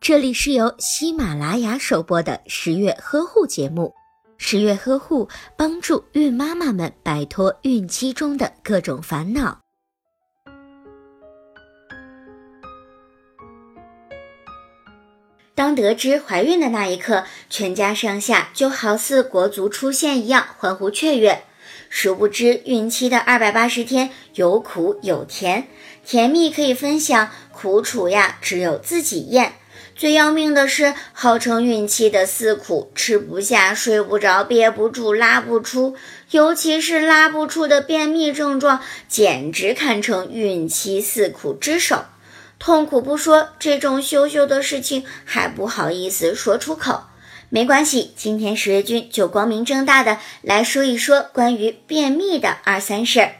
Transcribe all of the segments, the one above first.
这里是由喜马拉雅首播的十月呵护节目。十月呵护帮助孕妈妈们摆脱孕期中的各种烦恼。当得知怀孕的那一刻，全家上下就好似国足出现一样欢呼雀跃。殊不知，孕期的二百八十天有苦有甜，甜蜜可以分享，苦楚呀只有自己咽。最要命的是，号称孕期的四苦：吃不下、睡不着、憋不住、拉不出，尤其是拉不出的便秘症状，简直堪称孕期四苦之首。痛苦不说，这种羞羞的事情还不好意思说出口。没关系，今天十月君就光明正大的来说一说关于便秘的二三事儿。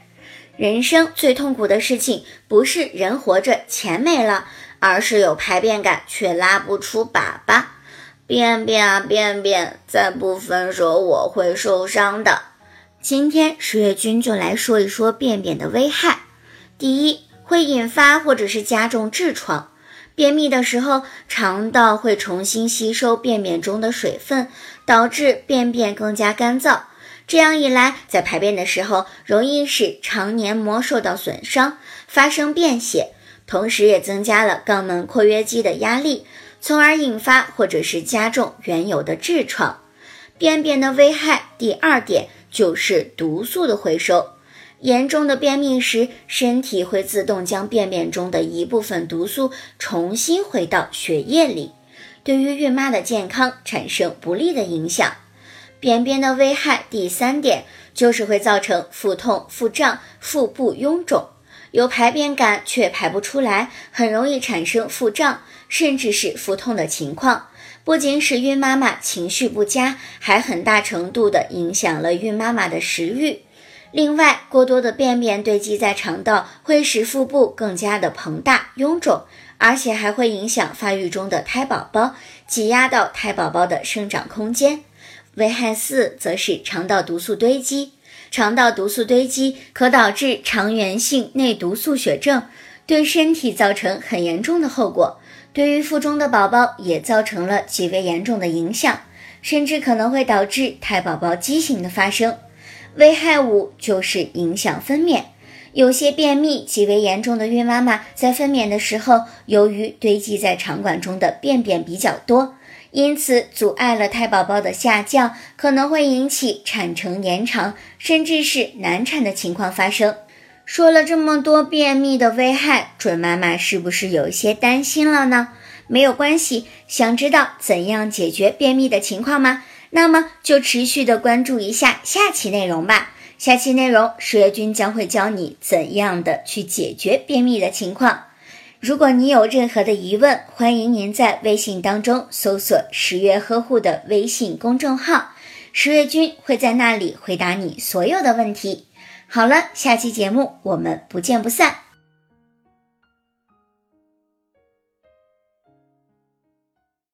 人生最痛苦的事情，不是人活着钱没了。而是有排便感却拉不出粑粑，便便啊便便，再不分手我会受伤的。今天十月君就来说一说便便的危害。第一，会引发或者是加重痔疮。便秘的时候，肠道会重新吸收便便中的水分，导致便便更加干燥。这样一来，在排便的时候，容易使肠黏膜受到损伤，发生便血。同时，也增加了肛门括约肌的压力，从而引发或者是加重原有的痔疮。便便的危害，第二点就是毒素的回收。严重的便秘时，身体会自动将便便中的一部分毒素重新回到血液里，对于孕妈的健康产生不利的影响。便便的危害，第三点就是会造成腹痛、腹胀、腹部臃肿。有排便感却排不出来，很容易产生腹胀，甚至是腹痛的情况。不仅使孕妈妈情绪不佳，还很大程度的影响了孕妈妈的食欲。另外，过多的便便堆积在肠道，会使腹部更加的膨大臃肿，而且还会影响发育中的胎宝宝，挤压到胎宝宝的生长空间。危害四则是肠道毒素堆积。肠道毒素堆积可导致肠源性内毒素血症，对身体造成很严重的后果，对于腹中的宝宝也造成了极为严重的影响，甚至可能会导致胎宝宝畸形的发生。危害五就是影响分娩，有些便秘极为严重的孕妈妈在分娩的时候，由于堆积在肠管中的便便比较多。因此，阻碍了胎宝宝的下降，可能会引起产程延长，甚至是难产的情况发生。说了这么多便秘的危害，准妈妈是不是有些担心了呢？没有关系，想知道怎样解决便秘的情况吗？那么就持续的关注一下下期内容吧。下期内容，十月君将会教你怎样的去解决便秘的情况。如果你有任何的疑问，欢迎您在微信当中搜索“十月呵护”的微信公众号，十月君会在那里回答你所有的问题。好了，下期节目我们不见不散。